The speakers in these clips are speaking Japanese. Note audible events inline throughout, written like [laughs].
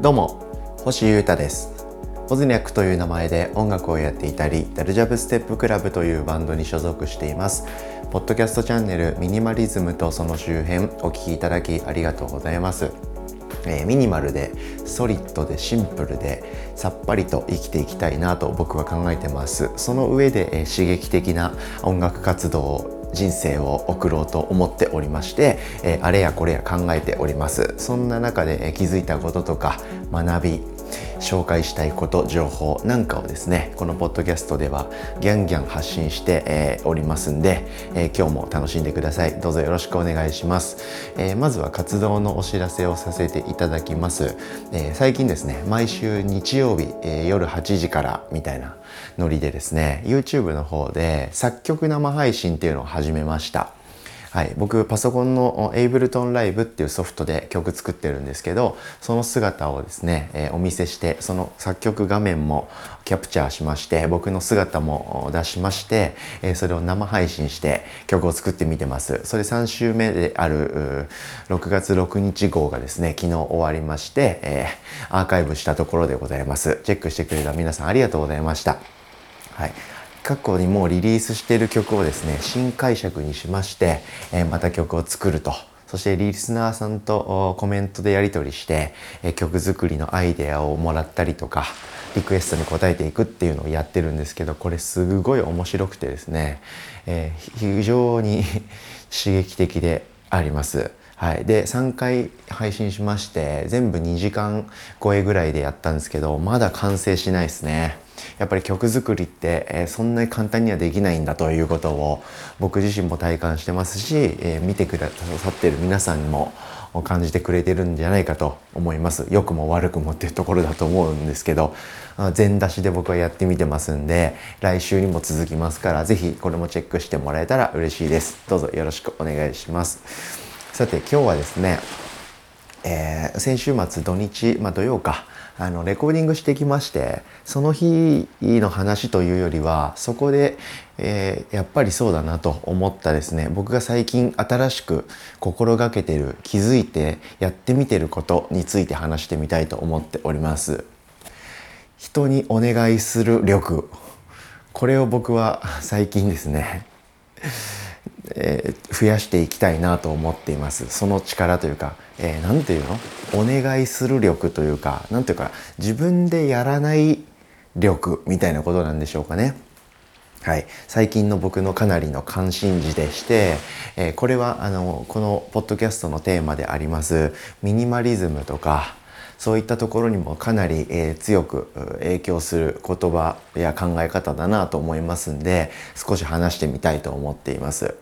どうも星優太です。ポズニャックという名前で音楽をやっていたりダルジャブステップクラブというバンドに所属しています。ポッドキャストチャンネルミニマリズムとその周辺お聴きいただきありがとうございます。えー、ミニマルでソリッドでシンプルでさっぱりと生きていきたいなと僕は考えてます。その上で、えー、刺激的な音楽活動を人生を送ろうと思っておりまして、えー、あれやこれや考えております。そんな中で、えー、気づいたこととか学び紹介したいこと情報なんかをですねこのポッドキャストではギャンギャン発信して、えー、おりますんで、えー、今日も楽しんでください。どうぞよろしくお願いします、えー、まずは活動のお知らせをさせていただきます、え最近ですね毎週日曜日、え夜8時からみたいなノリでですね YouTube の方で作曲生配信っていうのを始めました。はい、僕パソコンの Ableton Live っていうソフトで曲作ってるんですけどその姿をですね、えー、お見せしてその作曲画面もキャプチャーしまして僕の姿も出しまして、えー、それを生配信して曲を作ってみてます。それ3週目である6月6日号がですね昨日終わりまして、えー、アーカイブしたところでございます。チェックしてくれた皆さんありがとうございました。はい。過去にもうリリースしている曲をですね新解釈にしまして、え、また曲を作るとそしてリスナーさんとコメントでやり取りして、え、曲作りのアイデアをもらったりとかリクエストに応えていくっていうのをやってるんですけどこれすごい面白くてですね、えー、非常に [laughs] 刺激的であります。はい、で3回配信しまして全部2時間超えぐらいでやったんですけどまだ完成しないですね。やっぱり曲作りって、えー、そんなに簡単にはできないんだということを僕自身も体感してますし、えー、見てくださってる皆さんにも感じてくれてるんじゃないかと思います。良くも悪くもっていうところだと思うんですけど全出しで僕はやってみてますんで来週にも続きますから是非これもチェックしてもらえたら嬉しいです。どうぞよろしくお願いします。さて今日はですね、先週末土日、まあ、土曜かあのレコーディングしてきましてその日の話というよりはそこで、えー、やっぱりそうだなと思ったですね。僕が最近新しく心がけてる気づいてやってみてることについて話してみたいと思っております。人にお願いする力。これを僕は最近ですね。えー、増やしていきたいなと思っています。その力というか何、えー、て言うの？お願いする力というか何ていうか自分でやらない力みたいなことなんでしょうかね。はい、最近の僕のかなりの関心事でして、えー、これはあのこのポッドキャストのテーマでありますミニマリズムとかそういったところにもかなり、えー、強く影響する言葉や考え方だなと思いますんで少し話してみたいと思っています。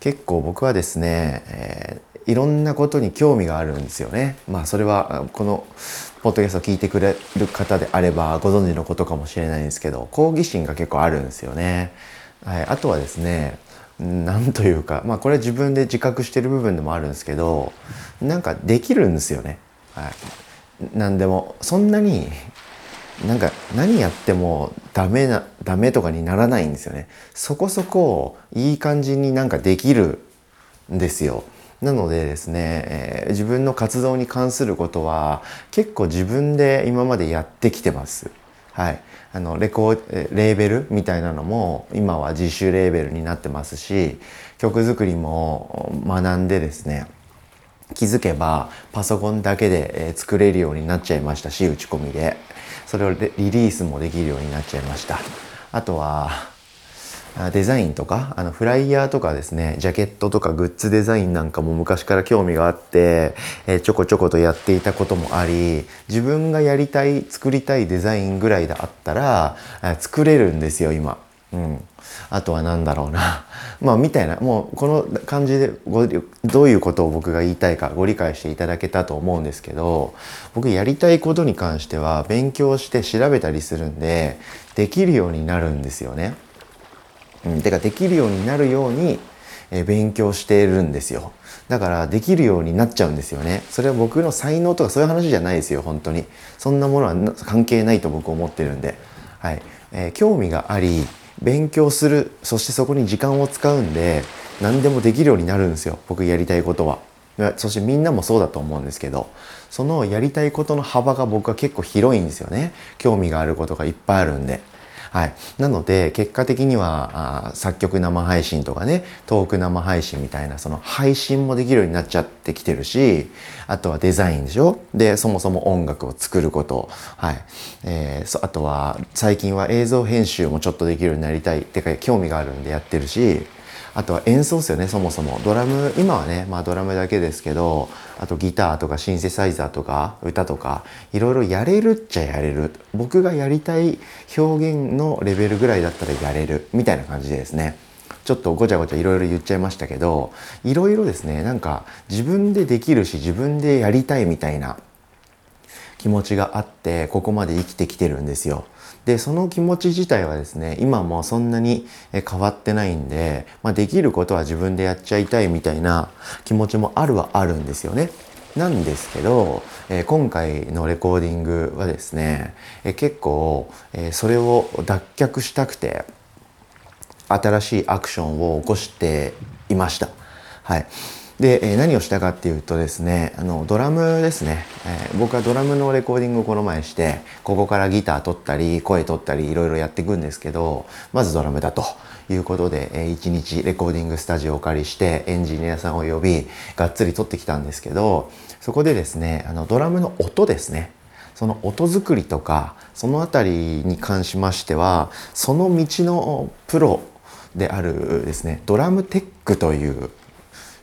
結構僕はですね、えー、いろんなことに興味があるんですよね。まあそれはこのポッドキャストを聞いてくれる方であればご存知のことかもしれないんですけど好奇心が結構あるんですよね。はい、あとはですねなんというかまあこれは自分で自覚してる部分でもあるんですけどなんかできるんですよね。はい、何でもそんなになんか何やってもダメなダメとかにならないんですよね。そこそこいい感じになんかできるんですよ。なのでですね、えー、自分の活動に関することは結構自分で今までやってきてます。はい。あのレコレーベルみたいなのも今は自主レーベルになってますし曲作りも学んでですね気づけばパソコンだけで作れるようになっちゃいましたし打ち込みでそれをリリースもできるようになっちゃいましたあとはデザインとかあのフライヤーとかですねジャケットとかグッズデザインなんかも昔から興味があって、え、ちょこちょことやっていたこともあり自分がやりたい作りたいデザインぐらいであったら作れるんですよ今。うん、あとは何だろうな。[laughs] まあみたいな。もうこの感じでごどういうことを僕が言いたいかご理解していただけたと思うんですけど僕やりたいことに関しては勉強して調べたりするんでできるようになるんですよね。うん、てかできるようになるようにえ勉強してるんですよ。だからできるようになっちゃうんですよね。それは僕の才能とかそういう話じゃないですよ本当に。そんなものは関係ないと僕思ってるんで。はい、えー、興味があり勉強するそしてそこに時間を使うんで何でもできるようになるんですよ僕やりたいことは。そしてみんなもそうだと思うんですけどそのやりたいことの幅が僕は結構広いんですよね興味があることがいっぱいあるんで。はい、なので結果的にはあ作曲生配信とかねトーク生配信みたいなその配信もできるようになっちゃってきてるしあとはデザインでしょ？でそもそも音楽を作ること。はい。えー、あとは最近は映像編集もちょっとできるようになりたい。ってか興味があるんでやってるし。あとは演奏ですよねそもそも。ドラム今はねまあドラムだけですけどあとギターとかシンセサイザーとか歌とかいろいろやれるっちゃやれる。僕がやりたい表現のレベルぐらいだったらやれるみたいな感じでですね。ちょっとごちゃごちゃいろいろ言っちゃいましたけどいろいろですねなんか自分でできるし自分でやりたいみたいな気持ちがあってここまで生きてきてるんですよ。でその気持ち自体はですね今もそんなに変わってないんで、まあ、できることは自分でやっちゃいたいみたいな気持ちもあるはあるんですよね。なんですけど、えー、今回のレコーディングはですね、えー、結構、えー、それを脱却したくて新しいアクションを起こしていました。はい。で、え何をしたかっていうとですねあのドラムですね、えー、僕はドラムのレコーディングをこの前してここからギター取ったり声取ったりいろいろやっていくんですけどまずドラムだと。いうことで、えー、1日レコーディングスタジオをお借りしてエンジニアさんを呼びがっつり取ってきたんですけどそこでですねあのドラムの音ですね。その音作りとかその辺りに関しましてはその道のプロであるですねドラムテックという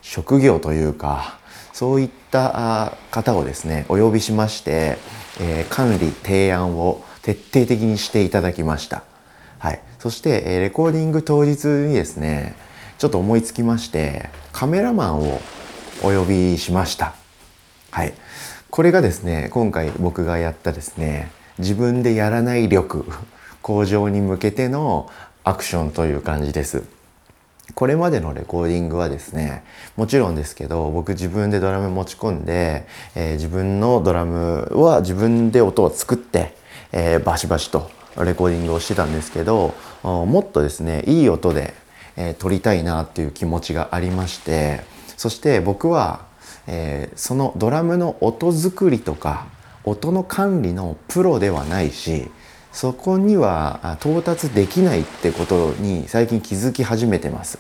職業というかそういった方をですねお呼びしまして、えー、管理提案を徹底的にしていただきました。はい、そして、え、レコーディング当日にですねちょっと思いつきましてカメラマンをお呼びしました。はい、これがですね今回僕がやったですね自分でやらない力向上に向けてのアクションという感じです。これまでのレコーディングはですねもちろんですけど僕自分でドラム持ち込んで、えー、自分のドラムは自分で音を作って、えー、バシバシとレコーディングをしてたんですけどもっとですねいい音で、えー、撮りたいなっていう気持ちがありましてそして僕は、えー、そのドラムの音作りとか音の管理のプロではないしそこには到達できないってことに最近気づき始めてます。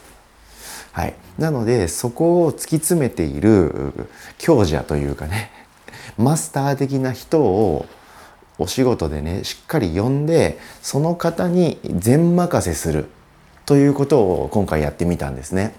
はい、なのでそこを突き詰めている強者というかねマスター的な人をお仕事でねしっかり呼んでその方に全任せするということを今回やってみたんですね。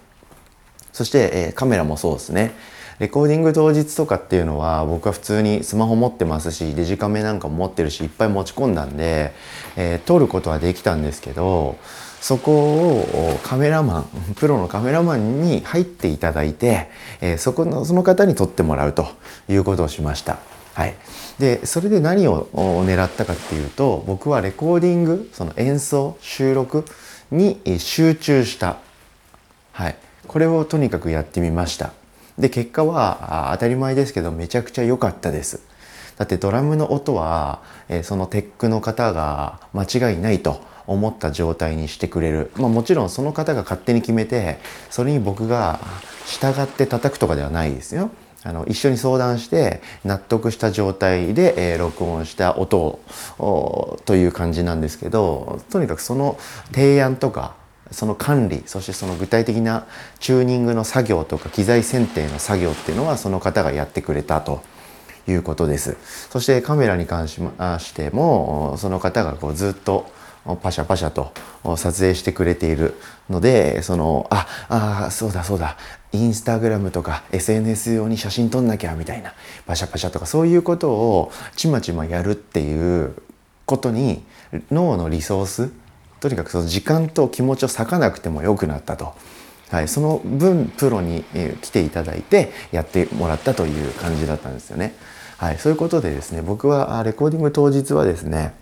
そして、えー、カメラもそうですね。レコーディング当日とかっていうのは僕は普通にスマホ持ってますしデジカメなんかも持ってるしいっぱい持ち込んだんで、えー、撮ることはできたんですけどそこをカメラマン [laughs] プロのカメラマンに入っていただいて、えー、そこのその方に撮ってもらうということをしました。はい、でそれで何を狙ったかっていうと僕はレコーディングその演奏収録に集中した、はい、これをとにかくやってみました。で結果は当たり前ですけどめちゃくちゃ良かったです。だってドラムの音は、えそのテックの方が間違いないと思った状態にしてくれる、まあ、もちろんその方が勝手に決めてそれに僕が従って叩くとかではないですよ。あの一緒に相談して納得した状態で、えー、録音した音をという感じなんですけどとにかくその提案とかその管理そしてその具体的なチューニングの作業とか機材選定の作業っていうのはその方がやってくれたということです。そしてカメラに関しましてもその方がこうずっとパシャパシャと撮影してくれているのでそのああそうだそうだ。インスタグラムとか SNS 用に写真撮んなきゃみたいなパシャパシャとかそういうことをちまちまやるっていうことに脳のリソースとにかくその時間と気持ちを割かなくてもよくなったと。はい、その分プロに来ていただいてやってもらったという感じだったんですよね。はい、そういうことでですね僕はレコーディング当日はですね、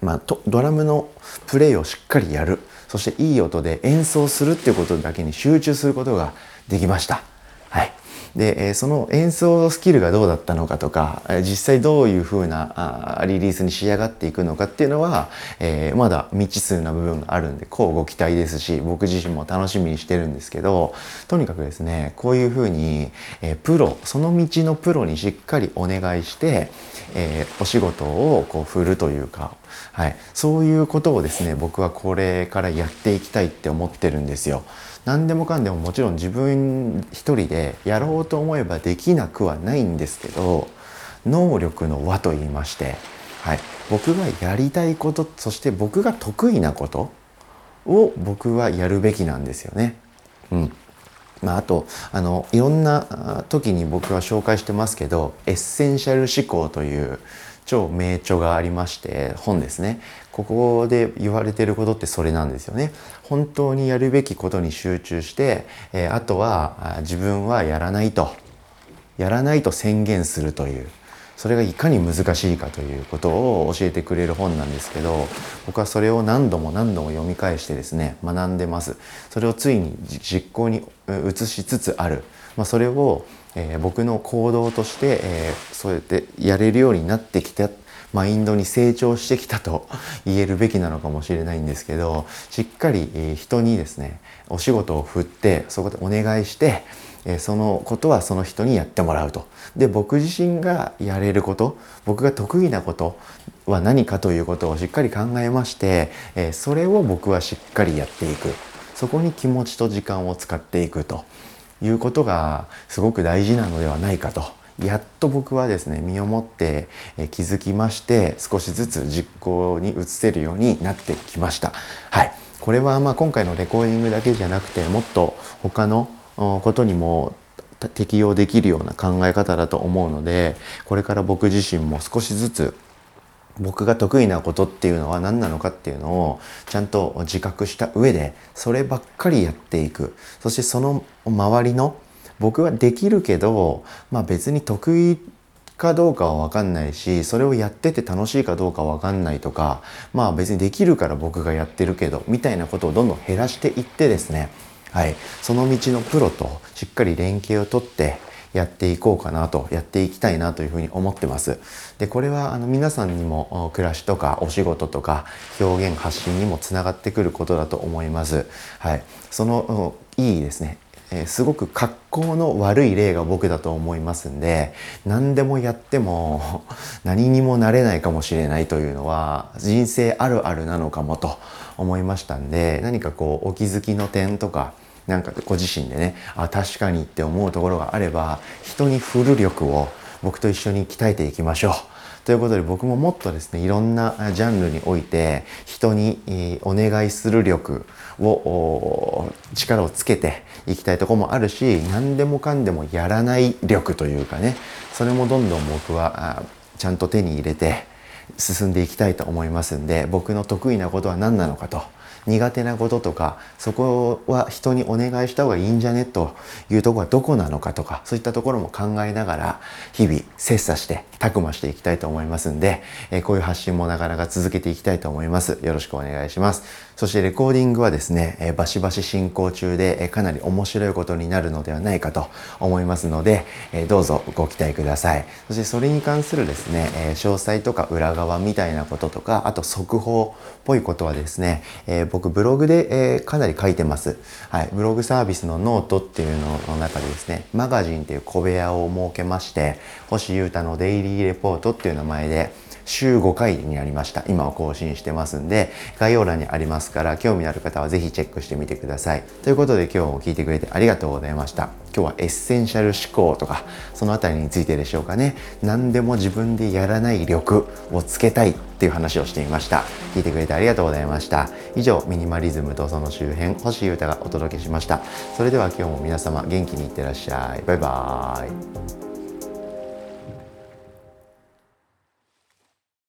まあ、ドラムのプレイをしっかりやるそしていい音で演奏するっていうことだけに集中することができました。はい、で、えその演奏スキルがどうだったのかとか実際どういう風なあリリースに仕上がっていくのかっていうのは、えー、まだ未知数な部分があるんでこうご期待ですし僕自身も楽しみにしてるんですけどとにかくですねこういう風に、えー、プロその道のプロにしっかりお願いして、えー、お仕事をこう振るというか、はい、そういうことをですね僕はこれからやっていきたいって思ってるんですよ。何でもかんでももちろん自分一人でやろうと思えばできなくはないんですけど能力の輪と言いまして、はい、僕がやりたいことそして僕が得意なことを僕はやるべきなんですよね。うんまあ、あとあのいろんな時に僕は紹介してますけどエッセンシャル思考という超名著がありまして本ですね。ここで言われてることってそれなんですよね。本当にやるべきことに集中して、えー、あとは自分はやらないと。やらないと宣言するという。それがいかに難しいかということを教えてくれる本なんですけど僕はそれを何度も何度も読み返してですね学んでます。それをついに実行に移しつつある、まあ、それを、えー、僕の行動として、えー、そうやってやれるようになってきたマインドに成長してきたと [laughs] 言えるべきなのかもしれないんですけどしっかり人にですねお仕事を振ってそこでお願いしてそのことはその人にやってもらうと。で僕自身がやれること僕が得意なことは何かということをしっかり考えましてそれを僕はしっかりやっていくそこに気持ちと時間を使っていくということがすごく大事なのではないかとやっと僕はですね身をもって気づきまして少しずつ実行に移せるようになってきました。はい、これはまあ今回のレコーディングだけじゃなくてもっと他のことにも適用できるような考え方だと思うのでこれから僕自身も少しずつ僕が得意なことっていうのは何なのかっていうのをちゃんと自覚した上でそればっかりやっていく。そしてその周りの僕はできるけど、まあ、別に得意かどうかは分かんないしそれをやってて楽しいかどうか分かんないとかまあ別にできるから僕がやってるけどみたいなことをどんどん減らしていってですね。はい、その道のプロとしっかり連携をとってやっていこうかなとやっていきたいなというふうに思ってます。でこれはあの皆さんにも暮らしとかお仕事とか表現発信にもつながってくることだと思います。はい、そのいいですねえすごく格好の悪い例が僕だと思いますんで何でもやっても [laughs] 何にもなれないかもしれないというのは人生あるあるなのかもと思いましたんで何かこうお気づきの点とかなんかご自身でねあ確かにって思うところがあれば人に振る力を僕と一緒に鍛えていきましょう。ということで僕ももっとですねいろんなジャンルにおいて人にお願いする力を力をつけていきたいとこもあるし何でもかんでもやらない力というかねそれもどんどん僕はちゃんと手に入れて進んでいきたいと思いますんで僕の得意なことは何なのかと苦手なこととかそこは人にお願いした方がいいんじゃねというとこはどこなのかとかそういったところも考えながら日々切磋してたくましていきたいと思いますんで、えこういう発信もなかなか続けていきたいと思います。よろしくお願いします。そしてレコーディングはですね、えバシバシ進行中で、えかなり面白いことになるのではないかと思いますので、えどうぞご期待くださいそしてそれに関するですね、え詳細とか裏側みたいなこととかあと速報っぽいことはですね、え僕ブログで、え、かなり書いてます。はい。ブログサービスのノートっていうのの中でですね、マガジンっていう小部屋を設けまして、星優太のデイリーレポートっていう名前で、週5回になりました。今は更新してますんで、概要欄にありますから、興味のある方はぜひチェックしてみてください。ということで今日も聞いてくれてありがとうございました。今日はエッセンシャル思考とか、そのあたりについてでしょうかね。何でも自分でやらない力をつけたいっていう話をしてみました。聞いてくれてありがとうございました。以上、ミニマリズムとその周辺、星優太がお届けしました。それでは今日も皆様元気にいってらっしゃい。バイバーイ。